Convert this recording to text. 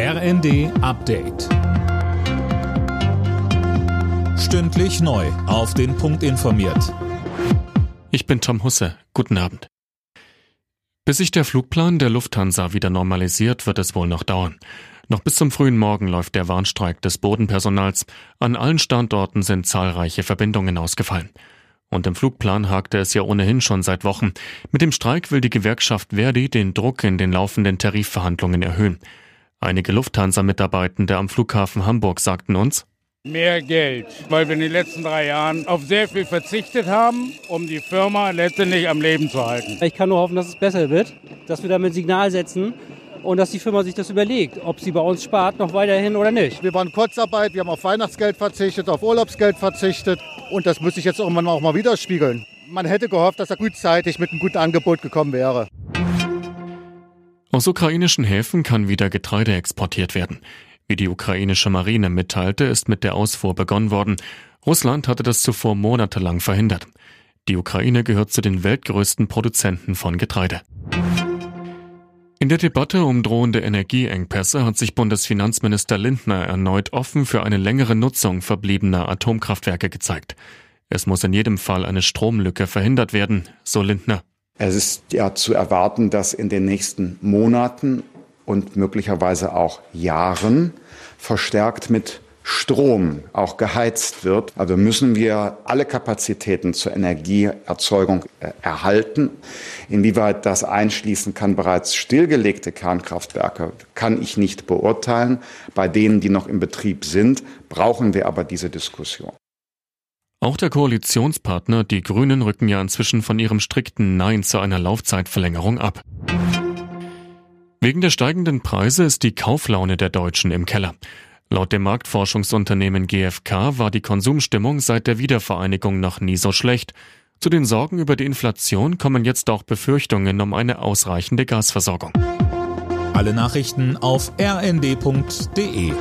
RND Update. Stündlich neu. Auf den Punkt informiert. Ich bin Tom Husse. Guten Abend. Bis sich der Flugplan der Lufthansa wieder normalisiert, wird es wohl noch dauern. Noch bis zum frühen Morgen läuft der Warnstreik des Bodenpersonals. An allen Standorten sind zahlreiche Verbindungen ausgefallen. Und im Flugplan hakte es ja ohnehin schon seit Wochen. Mit dem Streik will die Gewerkschaft Verdi den Druck in den laufenden Tarifverhandlungen erhöhen. Einige Lufthansa-Mitarbeitende am Flughafen Hamburg sagten uns, Mehr Geld, weil wir in den letzten drei Jahren auf sehr viel verzichtet haben, um die Firma letztendlich am Leben zu halten. Ich kann nur hoffen, dass es besser wird, dass wir damit ein Signal setzen und dass die Firma sich das überlegt, ob sie bei uns spart noch weiterhin oder nicht. Wir waren Kurzarbeit, wir haben auf Weihnachtsgeld verzichtet, auf Urlaubsgeld verzichtet und das muss sich jetzt irgendwann auch mal widerspiegeln. Man hätte gehofft, dass er gutzeitig mit einem guten Angebot gekommen wäre. Aus ukrainischen Häfen kann wieder Getreide exportiert werden. Wie die ukrainische Marine mitteilte, ist mit der Ausfuhr begonnen worden. Russland hatte das zuvor monatelang verhindert. Die Ukraine gehört zu den weltgrößten Produzenten von Getreide. In der Debatte um drohende Energieengpässe hat sich Bundesfinanzminister Lindner erneut offen für eine längere Nutzung verbliebener Atomkraftwerke gezeigt. Es muss in jedem Fall eine Stromlücke verhindert werden, so Lindner. Es ist ja zu erwarten, dass in den nächsten Monaten und möglicherweise auch Jahren verstärkt mit Strom auch geheizt wird. Also müssen wir alle Kapazitäten zur Energieerzeugung äh, erhalten. Inwieweit das einschließen kann bereits stillgelegte Kernkraftwerke, kann ich nicht beurteilen. Bei denen, die noch im Betrieb sind, brauchen wir aber diese Diskussion. Auch der Koalitionspartner, die Grünen, rücken ja inzwischen von ihrem strikten Nein zu einer Laufzeitverlängerung ab. Wegen der steigenden Preise ist die Kauflaune der Deutschen im Keller. Laut dem Marktforschungsunternehmen GfK war die Konsumstimmung seit der Wiedervereinigung noch nie so schlecht. Zu den Sorgen über die Inflation kommen jetzt auch Befürchtungen um eine ausreichende Gasversorgung. Alle Nachrichten auf rnd.de